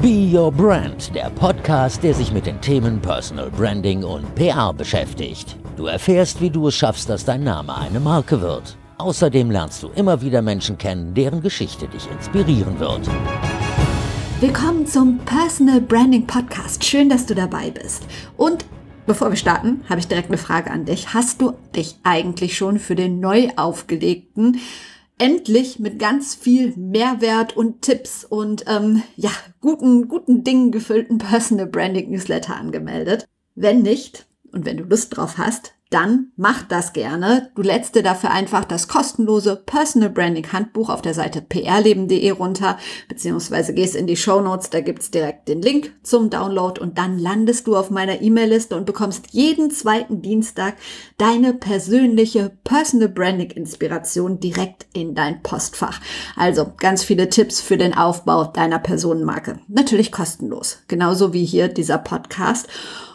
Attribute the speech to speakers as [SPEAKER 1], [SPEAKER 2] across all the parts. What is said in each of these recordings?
[SPEAKER 1] Be Your Brand, der Podcast, der sich mit den Themen Personal Branding und PR beschäftigt. Du erfährst, wie du es schaffst, dass dein Name eine Marke wird. Außerdem lernst du immer wieder Menschen kennen, deren Geschichte dich inspirieren wird.
[SPEAKER 2] Willkommen zum Personal Branding Podcast. Schön, dass du dabei bist. Und bevor wir starten, habe ich direkt eine Frage an dich. Hast du dich eigentlich schon für den neu aufgelegten endlich mit ganz viel Mehrwert und Tipps und ähm, ja, guten, guten Dingen gefüllten Personal Branding Newsletter angemeldet. Wenn nicht und wenn du Lust drauf hast, dann mach das gerne. Du lädst dir dafür einfach das kostenlose Personal Branding Handbuch auf der Seite prleben.de runter, beziehungsweise gehst in die Show Notes, da gibt's direkt den Link zum Download und dann landest du auf meiner E-Mail-Liste und bekommst jeden zweiten Dienstag deine persönliche Personal Branding Inspiration direkt in dein Postfach. Also ganz viele Tipps für den Aufbau deiner Personenmarke. Natürlich kostenlos. Genauso wie hier dieser Podcast.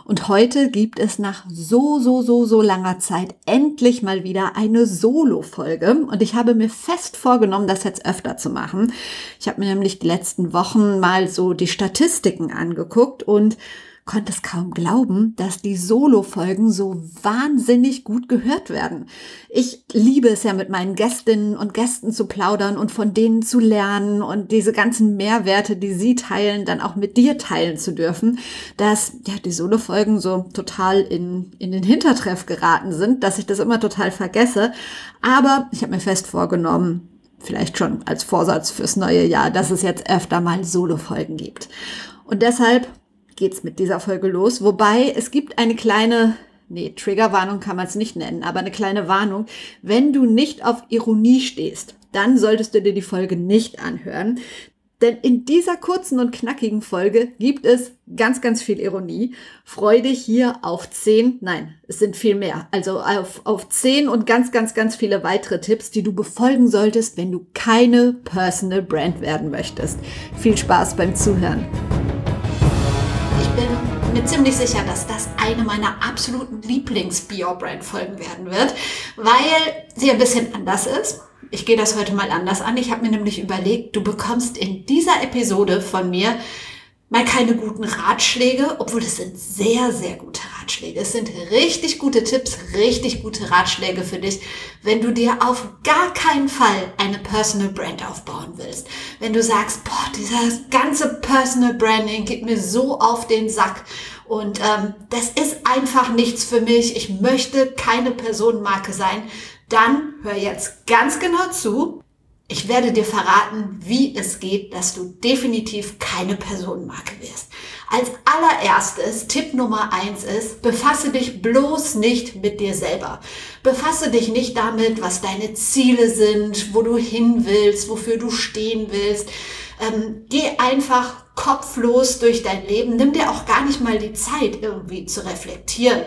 [SPEAKER 2] Und heute gibt es nach so, so, so, so langer Zeit endlich mal wieder eine Solo-Folge. Und ich habe mir fest vorgenommen, das jetzt öfter zu machen. Ich habe mir nämlich die letzten Wochen mal so die Statistiken angeguckt und konnte es kaum glauben, dass die Solo-Folgen so wahnsinnig gut gehört werden. Ich liebe es ja mit meinen Gästinnen und Gästen zu plaudern und von denen zu lernen und diese ganzen Mehrwerte, die sie teilen, dann auch mit dir teilen zu dürfen, dass ja die Solo-Folgen so total in, in den Hintertreff geraten sind, dass ich das immer total vergesse. Aber ich habe mir fest vorgenommen, vielleicht schon als Vorsatz fürs neue Jahr, dass es jetzt öfter mal Solo-Folgen gibt. Und deshalb geht's mit dieser Folge los. Wobei es gibt eine kleine, nee, Triggerwarnung kann man es nicht nennen, aber eine kleine Warnung. Wenn du nicht auf Ironie stehst, dann solltest du dir die Folge nicht anhören. Denn in dieser kurzen und knackigen Folge gibt es ganz, ganz viel Ironie. Freu dich hier auf zehn, nein, es sind viel mehr. Also auf, auf zehn und ganz, ganz, ganz viele weitere Tipps, die du befolgen solltest, wenn du keine Personal Brand werden möchtest. Viel Spaß beim Zuhören bin mir ziemlich sicher, dass das eine meiner absoluten Lieblings-Bio-Brand-Folgen werden wird, weil sie ein bisschen anders ist. Ich gehe das heute mal anders an. Ich habe mir nämlich überlegt, du bekommst in dieser Episode von mir mal keine guten Ratschläge, obwohl es sind sehr, sehr gute Ratschläge. Es sind richtig gute Tipps, richtig gute Ratschläge für dich, wenn du dir auf gar keinen Fall eine Personal Brand aufbauen willst. Wenn du sagst, boah, dieses ganze Personal Branding geht mir so auf den Sack und ähm, das ist einfach nichts für mich. Ich möchte keine Personenmarke sein. Dann hör jetzt ganz genau zu ich werde dir verraten, wie es geht, dass du definitiv keine Personenmarke wirst. Als allererstes, Tipp Nummer eins ist, befasse dich bloß nicht mit dir selber. Befasse dich nicht damit, was deine Ziele sind, wo du hin willst, wofür du stehen willst. Ähm, geh einfach kopflos durch dein Leben. Nimm dir auch gar nicht mal die Zeit, irgendwie zu reflektieren.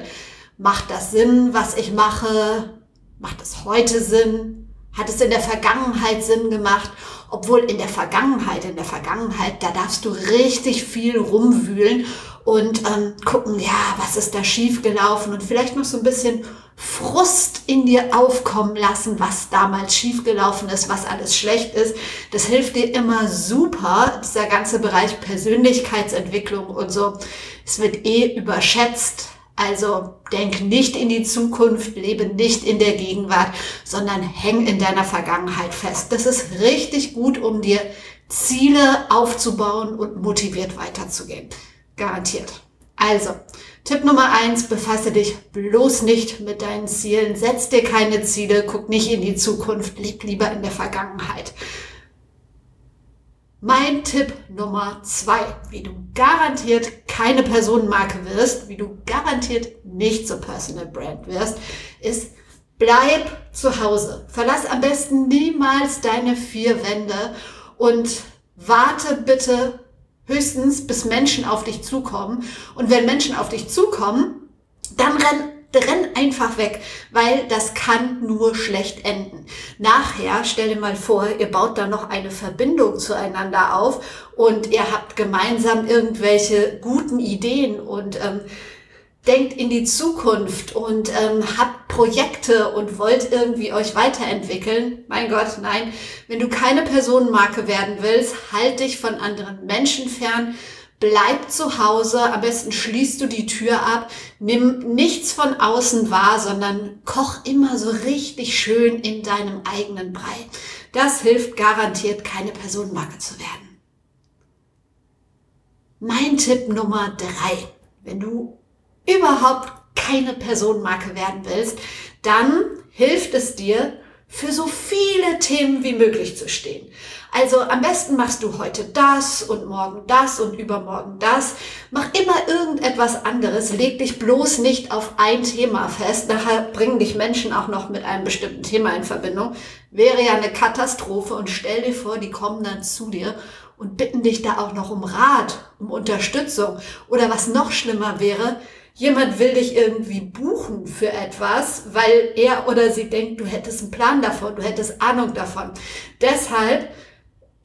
[SPEAKER 2] Macht das Sinn, was ich mache? Macht es heute Sinn? Hat es in der Vergangenheit Sinn gemacht? Obwohl in der Vergangenheit, in der Vergangenheit, da darfst du richtig viel rumwühlen und ähm, gucken, ja, was ist da schiefgelaufen und vielleicht noch so ein bisschen Frust in dir aufkommen lassen, was damals schiefgelaufen ist, was alles schlecht ist. Das hilft dir immer super, dieser ganze Bereich Persönlichkeitsentwicklung und so. Es wird eh überschätzt also denk nicht in die Zukunft, lebe nicht in der Gegenwart, sondern häng in deiner Vergangenheit fest. Das ist richtig gut, um dir Ziele aufzubauen und motiviert weiterzugehen. Garantiert. Also, Tipp Nummer eins, befasse dich bloß nicht mit deinen Zielen, setz dir keine Ziele, guck nicht in die Zukunft, leb lieber in der Vergangenheit. Mein Tipp Nummer zwei, wie du garantiert keine Personenmarke wirst, wie du garantiert nicht zur Personal Brand wirst, ist bleib zu Hause. Verlass am besten niemals deine vier Wände und warte bitte höchstens, bis Menschen auf dich zukommen. Und wenn Menschen auf dich zukommen, dann renn renn einfach weg, weil das kann nur schlecht enden. Nachher, stell dir mal vor, ihr baut da noch eine Verbindung zueinander auf und ihr habt gemeinsam irgendwelche guten Ideen und ähm, denkt in die Zukunft und ähm, habt Projekte und wollt irgendwie euch weiterentwickeln. Mein Gott, nein. Wenn du keine Personenmarke werden willst, halt dich von anderen Menschen fern. Bleib zu Hause, am besten schließt du die Tür ab, nimm nichts von außen wahr, sondern koch immer so richtig schön in deinem eigenen Brei. Das hilft garantiert, keine Personenmarke zu werden. Mein Tipp Nummer drei. Wenn du überhaupt keine Personenmarke werden willst, dann hilft es dir, für so viele Themen wie möglich zu stehen. Also am besten machst du heute das und morgen das und übermorgen das. Mach immer irgendetwas anderes. Leg dich bloß nicht auf ein Thema fest. Nachher bringen dich Menschen auch noch mit einem bestimmten Thema in Verbindung. Wäre ja eine Katastrophe und stell dir vor, die kommen dann zu dir und bitten dich da auch noch um Rat, um Unterstützung. Oder was noch schlimmer wäre, jemand will dich irgendwie buchen für etwas, weil er oder sie denkt, du hättest einen Plan davon, du hättest Ahnung davon. Deshalb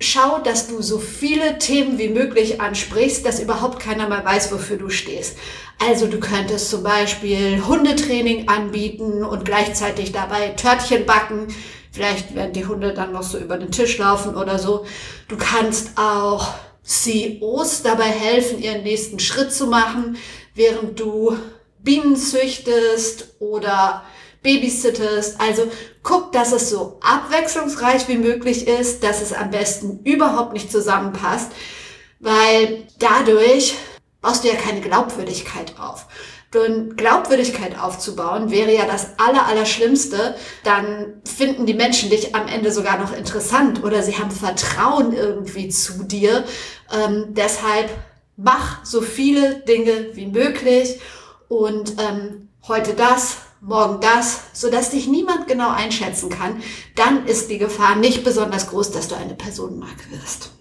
[SPEAKER 2] schau, dass du so viele Themen wie möglich ansprichst, dass überhaupt keiner mal weiß, wofür du stehst. Also du könntest zum Beispiel Hundetraining anbieten und gleichzeitig dabei Törtchen backen. Vielleicht werden die Hunde dann noch so über den Tisch laufen oder so. Du kannst auch CEOs dabei helfen, ihren nächsten Schritt zu machen, während du Bienen züchtest oder babysittest. Also guck, dass es so abwechslungsreich wie möglich ist, dass es am besten überhaupt nicht zusammenpasst, weil dadurch baust du ja keine Glaubwürdigkeit auf. Und Glaubwürdigkeit aufzubauen wäre ja das Aller, Allerschlimmste. Dann finden die Menschen dich am Ende sogar noch interessant oder sie haben Vertrauen irgendwie zu dir. Ähm, deshalb mach so viele Dinge wie möglich und ähm, heute das, morgen das, so dass dich niemand genau einschätzen kann, dann ist die Gefahr nicht besonders groß, dass du eine Personenmarke wirst.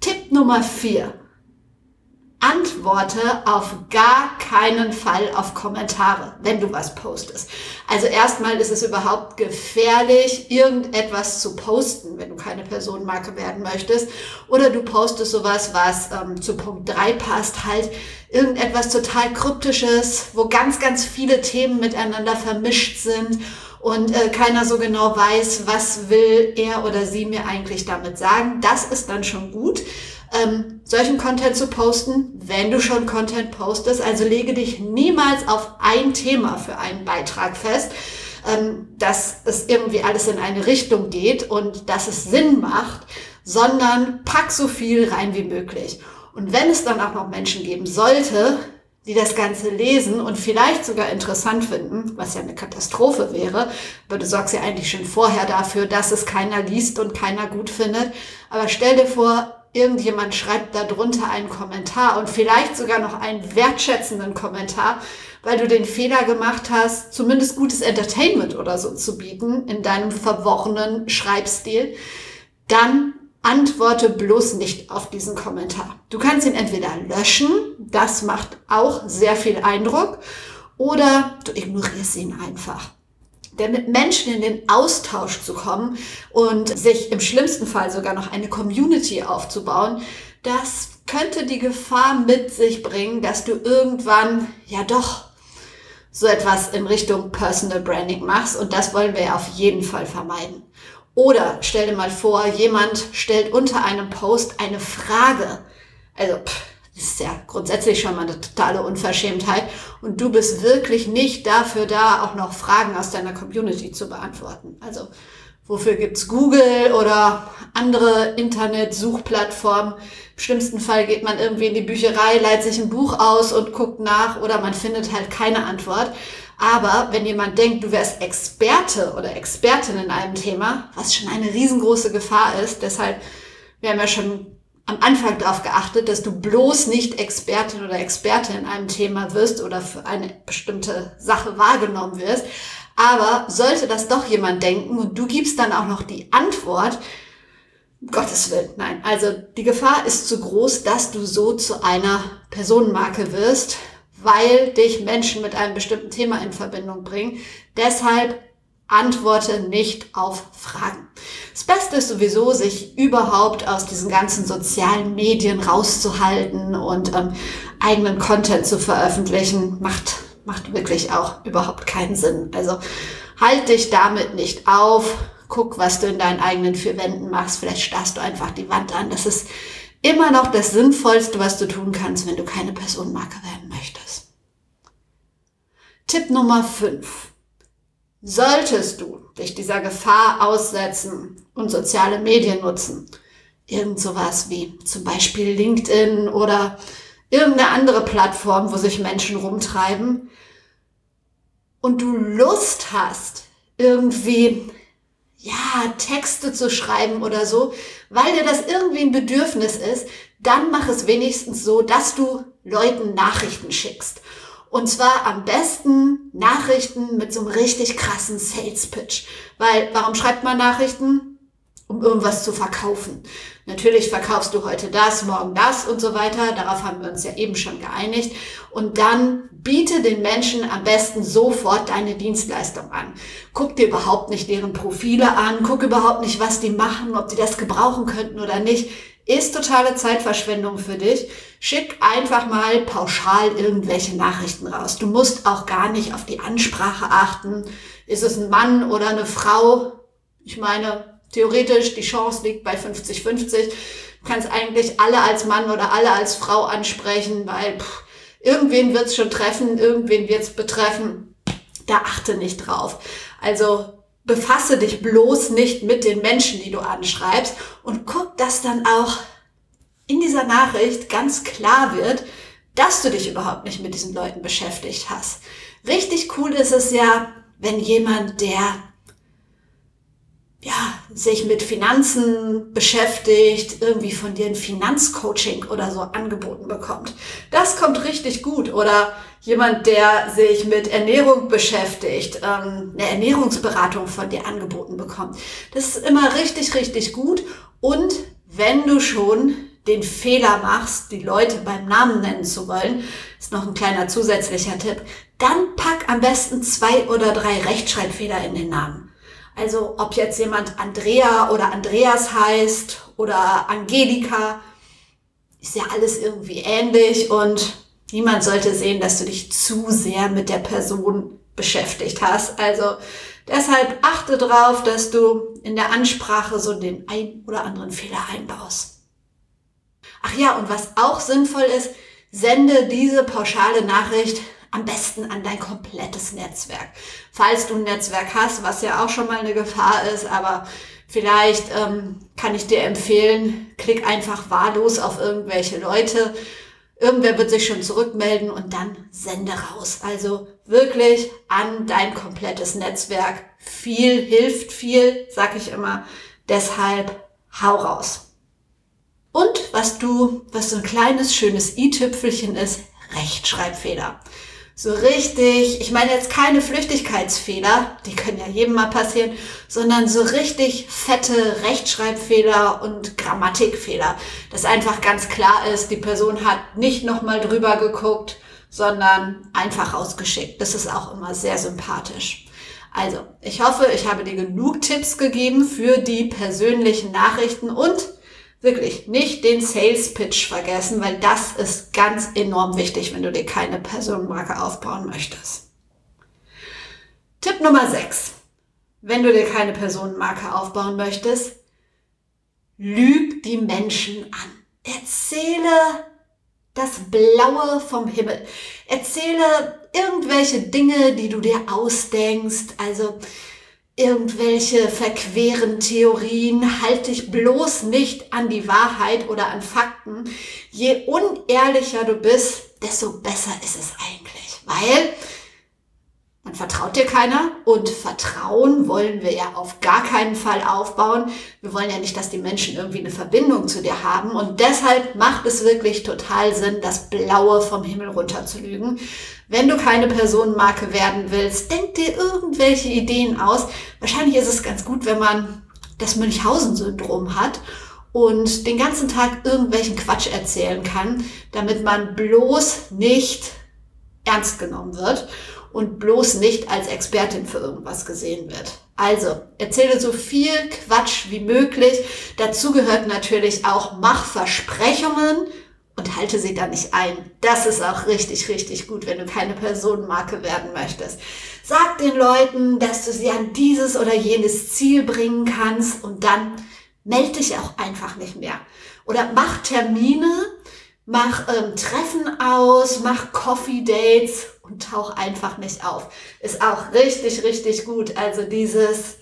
[SPEAKER 2] Tipp Nummer vier antworte auf gar keinen Fall auf Kommentare, wenn du was postest. Also erstmal ist es überhaupt gefährlich, irgendetwas zu posten, wenn du keine Personenmarke werden möchtest. Oder du postest sowas, was ähm, zu Punkt 3 passt, halt irgendetwas total kryptisches, wo ganz, ganz viele Themen miteinander vermischt sind und äh, keiner so genau weiß, was will er oder sie mir eigentlich damit sagen. Das ist dann schon gut ähm, solchen Content zu posten, wenn du schon Content postest. Also lege dich niemals auf ein Thema für einen Beitrag fest, ähm, dass es irgendwie alles in eine Richtung geht und dass es Sinn macht, sondern pack so viel rein wie möglich. Und wenn es dann auch noch Menschen geben sollte, die das Ganze lesen und vielleicht sogar interessant finden, was ja eine Katastrophe wäre, aber du sorgst ja eigentlich schon vorher dafür, dass es keiner liest und keiner gut findet. Aber stell dir vor, irgendjemand schreibt darunter einen Kommentar und vielleicht sogar noch einen wertschätzenden Kommentar, weil du den Fehler gemacht hast, zumindest gutes Entertainment oder so zu bieten in deinem verworrenen Schreibstil, dann antworte bloß nicht auf diesen Kommentar. Du kannst ihn entweder löschen, das macht auch sehr viel Eindruck, oder du ignorierst ihn einfach denn mit Menschen in den Austausch zu kommen und sich im schlimmsten Fall sogar noch eine Community aufzubauen, das könnte die Gefahr mit sich bringen, dass du irgendwann ja doch so etwas in Richtung Personal Branding machst und das wollen wir ja auf jeden Fall vermeiden. Oder stell dir mal vor, jemand stellt unter einem Post eine Frage. Also pff, ist ja grundsätzlich schon mal eine totale Unverschämtheit. Und du bist wirklich nicht dafür da, auch noch Fragen aus deiner Community zu beantworten. Also wofür gibt's Google oder andere Internet-Suchplattformen? Im schlimmsten Fall geht man irgendwie in die Bücherei, leiht sich ein Buch aus und guckt nach oder man findet halt keine Antwort. Aber wenn jemand denkt, du wärst Experte oder Expertin in einem Thema, was schon eine riesengroße Gefahr ist, deshalb, wir haben ja schon am Anfang darauf geachtet, dass du bloß nicht Expertin oder Experte in einem Thema wirst oder für eine bestimmte Sache wahrgenommen wirst. Aber sollte das doch jemand denken und du gibst dann auch noch die Antwort, Gottes Willen, nein. Also die Gefahr ist zu groß, dass du so zu einer Personenmarke wirst, weil dich Menschen mit einem bestimmten Thema in Verbindung bringen. Deshalb antworte nicht auf Fragen. Das Beste ist sowieso, sich überhaupt aus diesen ganzen sozialen Medien rauszuhalten und ähm, eigenen Content zu veröffentlichen. Macht, macht wirklich auch überhaupt keinen Sinn. Also halt dich damit nicht auf. Guck, was du in deinen eigenen vier Wänden machst. Vielleicht starrst du einfach die Wand an. Das ist immer noch das Sinnvollste, was du tun kannst, wenn du keine Personenmarke werden möchtest. Tipp Nummer 5. Solltest du dich dieser Gefahr aussetzen und soziale Medien nutzen, irgend sowas wie zum Beispiel LinkedIn oder irgendeine andere Plattform, wo sich Menschen rumtreiben, und du Lust hast, irgendwie, ja, Texte zu schreiben oder so, weil dir das irgendwie ein Bedürfnis ist, dann mach es wenigstens so, dass du Leuten Nachrichten schickst. Und zwar am besten Nachrichten mit so einem richtig krassen Sales Pitch. Weil, warum schreibt man Nachrichten? Um irgendwas zu verkaufen. Natürlich verkaufst du heute das, morgen das und so weiter. Darauf haben wir uns ja eben schon geeinigt. Und dann biete den Menschen am besten sofort deine Dienstleistung an. Guck dir überhaupt nicht deren Profile an. Guck überhaupt nicht, was die machen, ob die das gebrauchen könnten oder nicht ist totale Zeitverschwendung für dich. Schick einfach mal pauschal irgendwelche Nachrichten raus. Du musst auch gar nicht auf die Ansprache achten. Ist es ein Mann oder eine Frau? Ich meine, theoretisch, die Chance liegt bei 50-50. Du kannst eigentlich alle als Mann oder alle als Frau ansprechen, weil pff, irgendwen wird's schon treffen, irgendwen wird's betreffen. Da achte nicht drauf. Also befasse dich bloß nicht mit den Menschen, die du anschreibst und guck, dass dann auch in dieser Nachricht ganz klar wird, dass du dich überhaupt nicht mit diesen Leuten beschäftigt hast. Richtig cool ist es ja, wenn jemand, der ja, sich mit Finanzen beschäftigt, irgendwie von dir ein Finanzcoaching oder so angeboten bekommt. Das kommt richtig gut. Oder jemand, der sich mit Ernährung beschäftigt, ähm, eine Ernährungsberatung von dir angeboten bekommt. Das ist immer richtig, richtig gut. Und wenn du schon den Fehler machst, die Leute beim Namen nennen zu wollen, ist noch ein kleiner zusätzlicher Tipp, dann pack am besten zwei oder drei Rechtschreibfehler in den Namen. Also ob jetzt jemand Andrea oder Andreas heißt oder Angelika, ist ja alles irgendwie ähnlich und niemand sollte sehen, dass du dich zu sehr mit der Person beschäftigt hast. Also deshalb achte darauf, dass du in der Ansprache so den ein oder anderen Fehler einbaust. Ach ja, und was auch sinnvoll ist, sende diese pauschale Nachricht am besten an dein komplettes Netzwerk. Falls du ein Netzwerk hast, was ja auch schon mal eine Gefahr ist, aber vielleicht ähm, kann ich dir empfehlen, klick einfach wahllos auf irgendwelche Leute. Irgendwer wird sich schon zurückmelden und dann sende raus. Also wirklich an dein komplettes Netzwerk. Viel hilft viel, sag ich immer. Deshalb hau raus. Und was du, was so ein kleines, schönes i-Tüpfelchen ist, Rechtschreibfehler so richtig, ich meine jetzt keine Flüchtigkeitsfehler, die können ja jedem mal passieren, sondern so richtig fette Rechtschreibfehler und Grammatikfehler. Dass einfach ganz klar ist, die Person hat nicht nochmal drüber geguckt, sondern einfach rausgeschickt. Das ist auch immer sehr sympathisch. Also, ich hoffe, ich habe dir genug Tipps gegeben für die persönlichen Nachrichten und wirklich nicht den Sales Pitch vergessen, weil das ist ganz enorm wichtig, wenn du dir keine Personenmarke aufbauen möchtest. Tipp Nummer 6. Wenn du dir keine Personenmarke aufbauen möchtest, lüg die Menschen an. Erzähle das Blaue vom Himmel. Erzähle irgendwelche Dinge, die du dir ausdenkst. Also irgendwelche verqueren Theorien, halte dich bloß nicht an die Wahrheit oder an Fakten. Je unehrlicher du bist, desto besser ist es eigentlich, weil man vertraut dir keiner und Vertrauen wollen wir ja auf gar keinen Fall aufbauen. Wir wollen ja nicht, dass die Menschen irgendwie eine Verbindung zu dir haben und deshalb macht es wirklich total Sinn, das Blaue vom Himmel runter zu lügen. Wenn du keine Personenmarke werden willst, denk dir irgendwelche Ideen aus. Wahrscheinlich ist es ganz gut, wenn man das Münchhausen-Syndrom hat und den ganzen Tag irgendwelchen Quatsch erzählen kann, damit man bloß nicht ernst genommen wird und bloß nicht als Expertin für irgendwas gesehen wird. Also, erzähle so viel Quatsch wie möglich. Dazu gehört natürlich auch mach Versprechungen und halte sie dann nicht ein. Das ist auch richtig, richtig gut, wenn du keine Personenmarke werden möchtest. Sag den Leuten, dass du sie an dieses oder jenes Ziel bringen kannst und dann melde dich auch einfach nicht mehr. Oder mach Termine, mach ähm, Treffen aus, mach Coffee Dates und tauch einfach nicht auf. Ist auch richtig, richtig gut. Also dieses,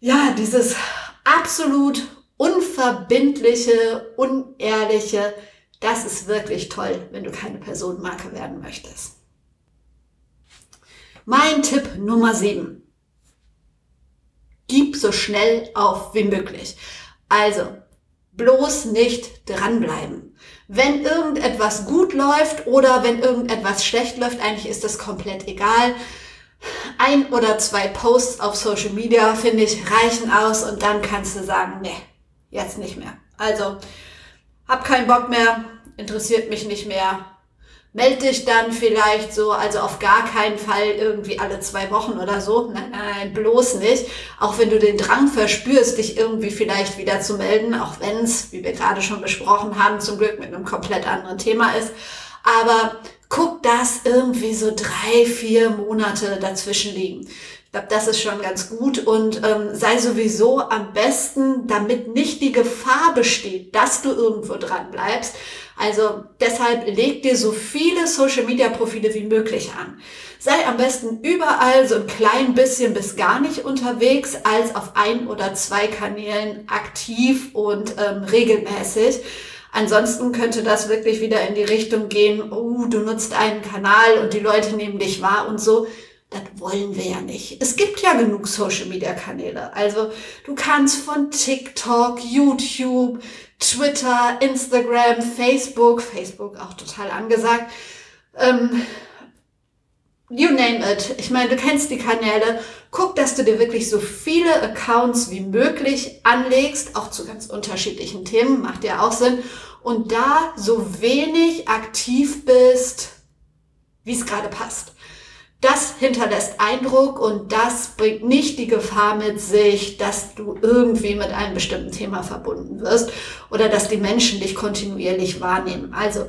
[SPEAKER 2] ja, dieses absolut unverbindliche, unehrliche, das ist wirklich toll, wenn du keine Personenmarke werden möchtest. Mein Tipp Nummer 7. Gib so schnell auf wie möglich. Also, bloß nicht dranbleiben. Wenn irgendetwas gut läuft oder wenn irgendetwas schlecht läuft, eigentlich ist das komplett egal. Ein oder zwei Posts auf Social Media, finde ich, reichen aus und dann kannst du sagen, nee, jetzt nicht mehr. Also, hab keinen Bock mehr, interessiert mich nicht mehr, meld dich dann vielleicht so, also auf gar keinen Fall irgendwie alle zwei Wochen oder so. Nein, nein, bloß nicht. Auch wenn du den Drang verspürst, dich irgendwie vielleicht wieder zu melden, auch wenn es, wie wir gerade schon besprochen haben, zum Glück mit einem komplett anderen Thema ist. Aber guck, dass irgendwie so drei, vier Monate dazwischen liegen. Ich glaube, das ist schon ganz gut und ähm, sei sowieso am besten, damit nicht die Gefahr besteht, dass du irgendwo dran bleibst, also deshalb leg dir so viele Social Media Profile wie möglich an. Sei am besten überall so ein klein bisschen bis gar nicht unterwegs, als auf ein oder zwei Kanälen aktiv und ähm, regelmäßig. Ansonsten könnte das wirklich wieder in die Richtung gehen, oh, du nutzt einen Kanal und die Leute nehmen dich wahr und so. Das wollen wir ja nicht. Es gibt ja genug Social-Media-Kanäle. Also du kannst von TikTok, YouTube, Twitter, Instagram, Facebook, Facebook auch total angesagt. Ähm, you name it. Ich meine, du kennst die Kanäle. Guck, dass du dir wirklich so viele Accounts wie möglich anlegst, auch zu ganz unterschiedlichen Themen, macht ja auch Sinn. Und da so wenig aktiv bist, wie es gerade passt. Das hinterlässt Eindruck und das bringt nicht die Gefahr mit sich, dass du irgendwie mit einem bestimmten Thema verbunden wirst oder dass die Menschen dich kontinuierlich wahrnehmen. Also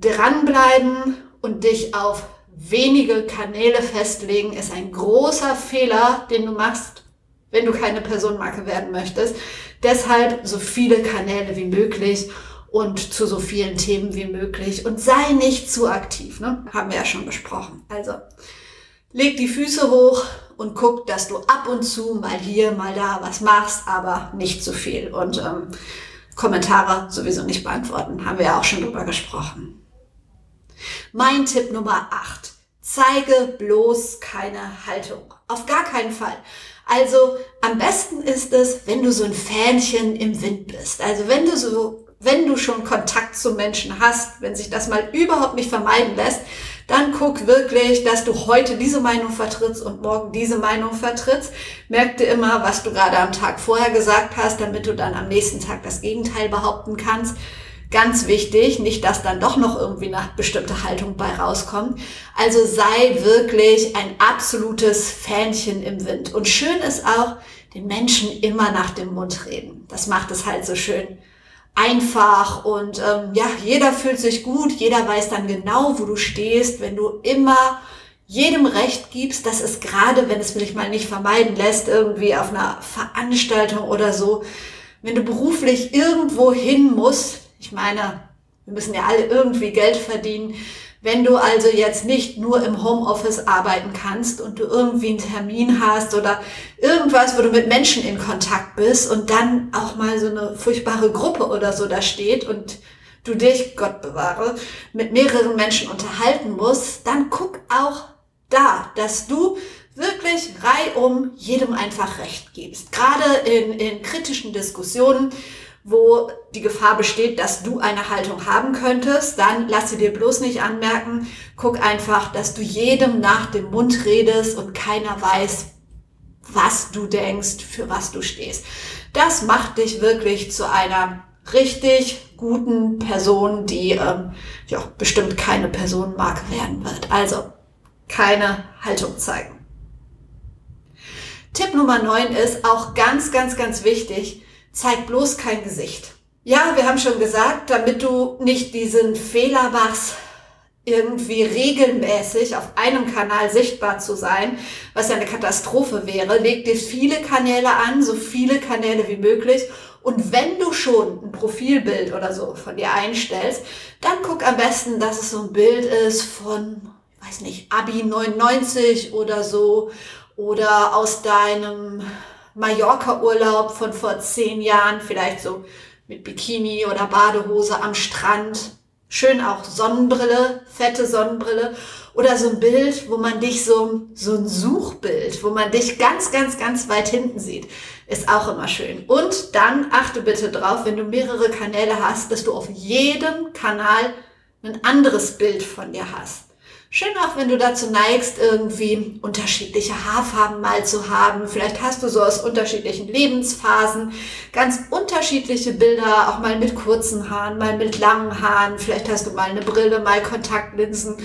[SPEAKER 2] dranbleiben und dich auf wenige Kanäle festlegen ist ein großer Fehler, den du machst, wenn du keine Personenmarke werden möchtest. Deshalb so viele Kanäle wie möglich und zu so vielen Themen wie möglich und sei nicht zu aktiv, ne? Haben wir ja schon besprochen. Also leg die Füße hoch und guck, dass du ab und zu mal hier, mal da was machst, aber nicht zu viel. Und ähm, Kommentare sowieso nicht beantworten, haben wir ja auch schon drüber gesprochen. Mein Tipp Nummer 8. Zeige bloß keine Haltung. Auf gar keinen Fall. Also am besten ist es, wenn du so ein Fähnchen im Wind bist. Also wenn du so, wenn du schon Kontakt zu Menschen hast, wenn sich das mal überhaupt nicht vermeiden lässt, dann guck wirklich, dass du heute diese Meinung vertrittst und morgen diese Meinung vertrittst. Merk dir immer, was du gerade am Tag vorher gesagt hast, damit du dann am nächsten Tag das Gegenteil behaupten kannst. Ganz wichtig, nicht, dass dann doch noch irgendwie eine bestimmte Haltung bei rauskommt. Also sei wirklich ein absolutes Fähnchen im Wind. Und schön ist auch, den Menschen immer nach dem Mund reden. Das macht es halt so schön einfach und ähm, ja, jeder fühlt sich gut, jeder weiß dann genau, wo du stehst, wenn du immer jedem Recht gibst, dass es gerade, wenn es sich mal nicht vermeiden lässt, irgendwie auf einer Veranstaltung oder so, wenn du beruflich irgendwo hin musst, ich meine, wir müssen ja alle irgendwie Geld verdienen, wenn du also jetzt nicht nur im Homeoffice arbeiten kannst und du irgendwie einen Termin hast oder irgendwas, wo du mit Menschen in Kontakt bist und dann auch mal so eine furchtbare Gruppe oder so da steht und du dich, Gott bewahre, mit mehreren Menschen unterhalten musst, dann guck auch da, dass du wirklich reihum jedem einfach Recht gibst. Gerade in, in kritischen Diskussionen wo die Gefahr besteht, dass du eine Haltung haben könntest, dann lass sie dir bloß nicht anmerken. Guck einfach, dass du jedem nach dem Mund redest und keiner weiß, was du denkst, für was du stehst. Das macht dich wirklich zu einer richtig guten Person, die ähm, ja, bestimmt keine Personenmarke werden wird. Also keine Haltung zeigen. Tipp Nummer 9 ist auch ganz, ganz, ganz wichtig, zeig bloß kein Gesicht. Ja, wir haben schon gesagt, damit du nicht diesen Fehler machst, irgendwie regelmäßig auf einem Kanal sichtbar zu sein, was ja eine Katastrophe wäre. Leg dir viele Kanäle an, so viele Kanäle wie möglich. Und wenn du schon ein Profilbild oder so von dir einstellst, dann guck am besten, dass es so ein Bild ist von, ich weiß nicht, Abi 99 oder so oder aus deinem Mallorca-Urlaub von vor zehn Jahren, vielleicht so mit Bikini oder Badehose am Strand Schön auch Sonnenbrille, fette Sonnenbrille oder so ein Bild, wo man dich so, so ein Suchbild, wo man dich ganz, ganz, ganz weit hinten sieht, ist auch immer schön. Und dann achte bitte drauf, wenn du mehrere Kanäle hast, dass du auf jedem Kanal ein anderes Bild von dir hast. Schön auch, wenn du dazu neigst, irgendwie unterschiedliche Haarfarben mal zu haben. Vielleicht hast du so aus unterschiedlichen Lebensphasen ganz unterschiedliche Bilder, auch mal mit kurzen Haaren, mal mit langen Haaren. Vielleicht hast du mal eine Brille, mal Kontaktlinsen.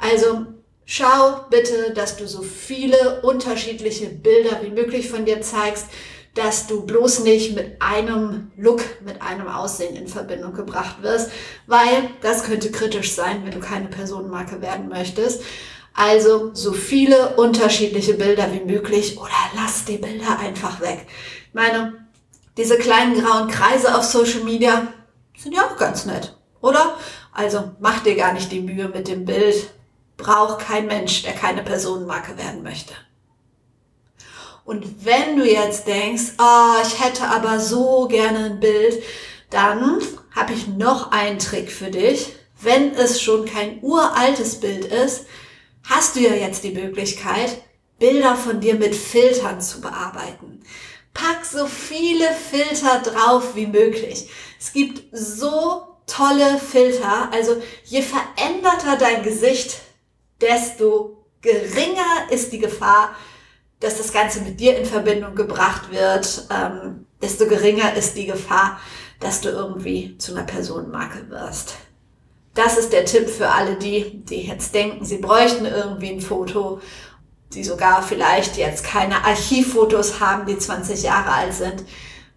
[SPEAKER 2] Also schau bitte, dass du so viele unterschiedliche Bilder wie möglich von dir zeigst dass du bloß nicht mit einem Look, mit einem Aussehen in Verbindung gebracht wirst, weil das könnte kritisch sein, wenn du keine Personenmarke werden möchtest. Also so viele unterschiedliche Bilder wie möglich oder lass die Bilder einfach weg. Ich meine, diese kleinen grauen Kreise auf Social Media sind ja auch ganz nett, oder? Also mach dir gar nicht die Mühe mit dem Bild. Braucht kein Mensch, der keine Personenmarke werden möchte. Und wenn du jetzt denkst, oh, ich hätte aber so gerne ein Bild, dann habe ich noch einen Trick für dich. Wenn es schon kein uraltes Bild ist, hast du ja jetzt die Möglichkeit, Bilder von dir mit Filtern zu bearbeiten. Pack so viele Filter drauf wie möglich. Es gibt so tolle Filter. Also je veränderter dein Gesicht, desto geringer ist die Gefahr, dass das Ganze mit dir in Verbindung gebracht wird, ähm, desto geringer ist die Gefahr, dass du irgendwie zu einer Personenmarke wirst. Das ist der Tipp für alle die, die jetzt denken, sie bräuchten irgendwie ein Foto, die sogar vielleicht jetzt keine Archivfotos haben, die 20 Jahre alt sind.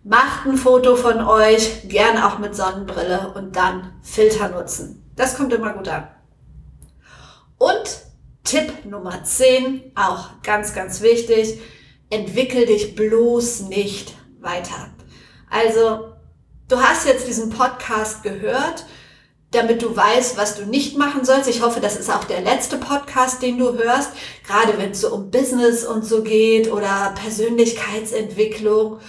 [SPEAKER 2] Macht ein Foto von euch, gern auch mit Sonnenbrille und dann Filter nutzen. Das kommt immer gut an. Und Tipp Nummer 10, auch ganz, ganz wichtig, entwickel dich bloß nicht weiter. Also, du hast jetzt diesen Podcast gehört, damit du weißt, was du nicht machen sollst. Ich hoffe, das ist auch der letzte Podcast, den du hörst, gerade wenn es so um Business und so geht oder Persönlichkeitsentwicklung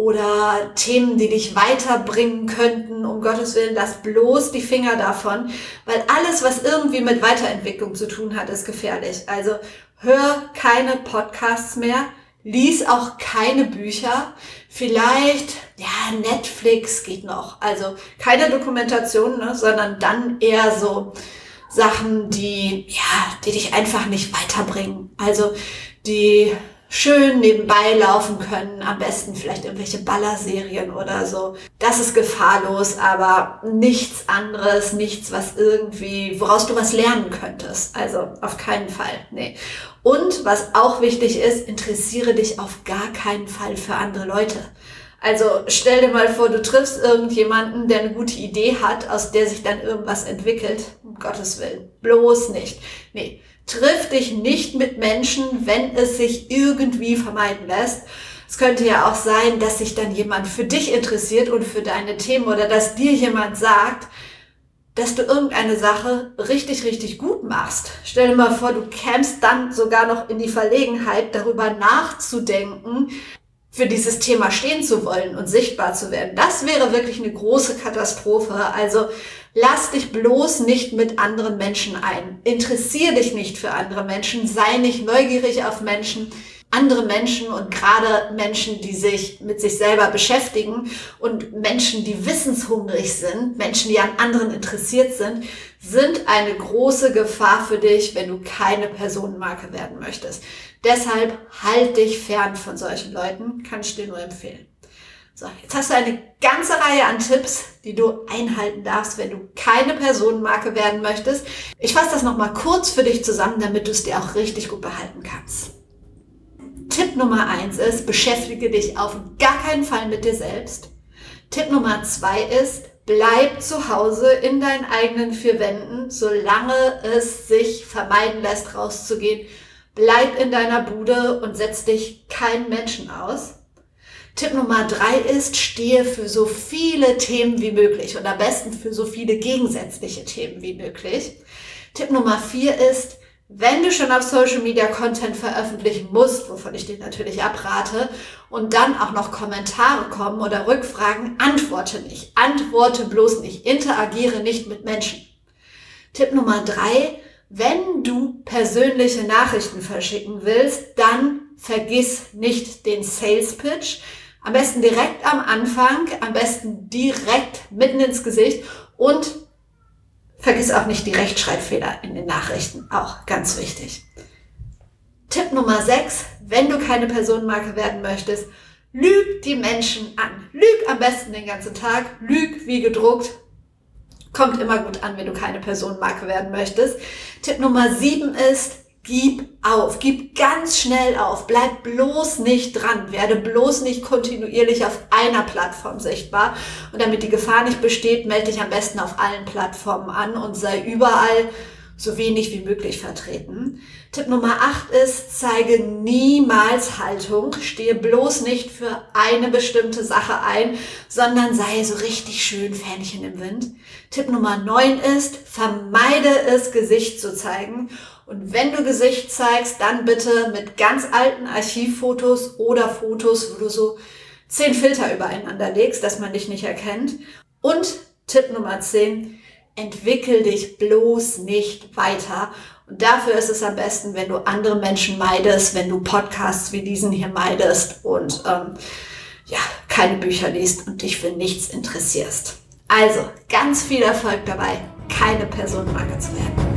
[SPEAKER 2] oder Themen, die dich weiterbringen könnten, um Gottes Willen, lass bloß die Finger davon, weil alles, was irgendwie mit Weiterentwicklung zu tun hat, ist gefährlich. Also hör keine Podcasts mehr, lies auch keine Bücher, vielleicht, ja, Netflix geht noch, also keine Dokumentation, ne, sondern dann eher so Sachen, die, ja, die dich einfach nicht weiterbringen. Also die schön nebenbei laufen können. Am besten vielleicht irgendwelche Ballerserien oder so. Das ist gefahrlos, aber nichts anderes, nichts, was irgendwie, woraus du was lernen könntest. Also auf keinen Fall. Nee. Und was auch wichtig ist, interessiere dich auf gar keinen Fall für andere Leute. Also stell dir mal vor, du triffst irgendjemanden, der eine gute Idee hat, aus der sich dann irgendwas entwickelt. Um Gottes Willen. Bloß nicht. Nee. Triff dich nicht mit Menschen, wenn es sich irgendwie vermeiden lässt. Es könnte ja auch sein, dass sich dann jemand für dich interessiert und für deine Themen oder dass dir jemand sagt, dass du irgendeine Sache richtig, richtig gut machst. Stell dir mal vor, du kämst dann sogar noch in die Verlegenheit, darüber nachzudenken, für dieses Thema stehen zu wollen und sichtbar zu werden. Das wäre wirklich eine große Katastrophe. Also lass dich bloß nicht mit anderen Menschen ein. Interessier dich nicht für andere Menschen. Sei nicht neugierig auf Menschen. Andere Menschen und gerade Menschen, die sich mit sich selber beschäftigen und Menschen, die wissенshungrig sind, Menschen, die an anderen interessiert sind, sind eine große Gefahr für dich, wenn du keine Personenmarke werden möchtest. Deshalb halt dich fern von solchen Leuten, kann ich dir nur empfehlen. So, jetzt hast du eine ganze Reihe an Tipps, die du einhalten darfst, wenn du keine Personenmarke werden möchtest. Ich fasse das nochmal kurz für dich zusammen, damit du es dir auch richtig gut behalten kannst. Tipp Nummer eins ist, beschäftige dich auf gar keinen Fall mit dir selbst. Tipp Nummer zwei ist, bleib zu Hause in deinen eigenen vier Wänden, solange es sich vermeiden lässt, rauszugehen. Bleib in deiner Bude und setz dich keinen Menschen aus. Tipp Nummer drei ist, stehe für so viele Themen wie möglich und am besten für so viele gegensätzliche Themen wie möglich. Tipp Nummer vier ist, wenn du schon auf Social Media Content veröffentlichen musst, wovon ich dir natürlich abrate, und dann auch noch Kommentare kommen oder Rückfragen, antworte nicht. Antworte bloß nicht. Interagiere nicht mit Menschen. Tipp Nummer drei, wenn du persönliche Nachrichten verschicken willst, dann vergiss nicht den Sales Pitch. Am besten direkt am Anfang, am besten direkt mitten ins Gesicht und vergiss auch nicht die Rechtschreibfehler in den Nachrichten. Auch ganz wichtig. Tipp Nummer 6, wenn du keine Personenmarke werden möchtest, lüg die Menschen an. Lüg am besten den ganzen Tag, lüg wie gedruckt. Kommt immer gut an, wenn du keine Personenmarke werden möchtest. Tipp Nummer 7 ist, Gib auf, gib ganz schnell auf, bleib bloß nicht dran, werde bloß nicht kontinuierlich auf einer Plattform sichtbar. Und damit die Gefahr nicht besteht, melde dich am besten auf allen Plattformen an und sei überall so wenig wie möglich vertreten. Tipp Nummer 8 ist, zeige niemals Haltung, stehe bloß nicht für eine bestimmte Sache ein, sondern sei so richtig schön Fähnchen im Wind. Tipp Nummer 9 ist, vermeide es, Gesicht zu zeigen und wenn du Gesicht zeigst, dann bitte mit ganz alten Archivfotos oder Fotos, wo du so zehn Filter übereinander legst, dass man dich nicht erkennt. Und Tipp Nummer 10, entwickel dich bloß nicht weiter. Und dafür ist es am besten, wenn du andere Menschen meidest, wenn du Podcasts wie diesen hier meidest und ähm, ja, keine Bücher liest und dich für nichts interessierst. Also ganz viel Erfolg dabei, keine Personenmarke zu werden.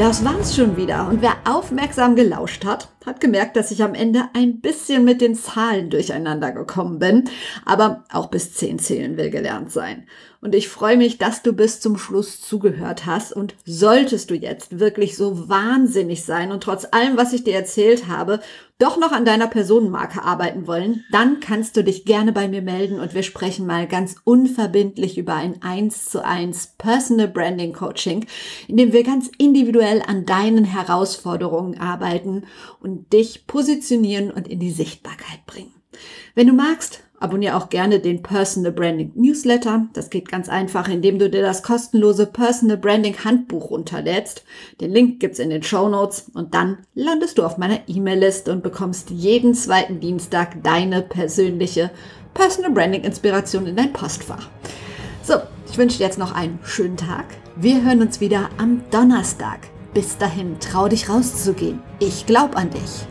[SPEAKER 2] Das war's schon wieder. Und wer aufmerksam gelauscht hat, hat gemerkt, dass ich am Ende ein bisschen mit den Zahlen durcheinander gekommen bin. Aber auch bis zehn zählen will gelernt sein. Und ich freue mich, dass du bis zum Schluss zugehört hast. Und solltest du jetzt wirklich so wahnsinnig sein und trotz allem, was ich dir erzählt habe, doch noch an deiner Personenmarke arbeiten wollen, dann kannst du dich gerne bei mir melden und wir sprechen mal ganz unverbindlich über ein 1 zu 1 Personal Branding Coaching, in dem wir ganz individuell an deinen Herausforderungen arbeiten und dich positionieren und in die Sichtbarkeit bringen. Wenn du magst, Abonniere auch gerne den Personal Branding Newsletter. Das geht ganz einfach, indem du dir das kostenlose Personal Branding Handbuch runterlädst. Den Link gibt's in den Show Notes und dann landest du auf meiner E-Mail-Liste und bekommst jeden zweiten Dienstag deine persönliche Personal Branding Inspiration in dein Postfach. So, ich wünsche dir jetzt noch einen schönen Tag. Wir hören uns wieder am Donnerstag. Bis dahin, trau dich rauszugehen. Ich glaub an dich.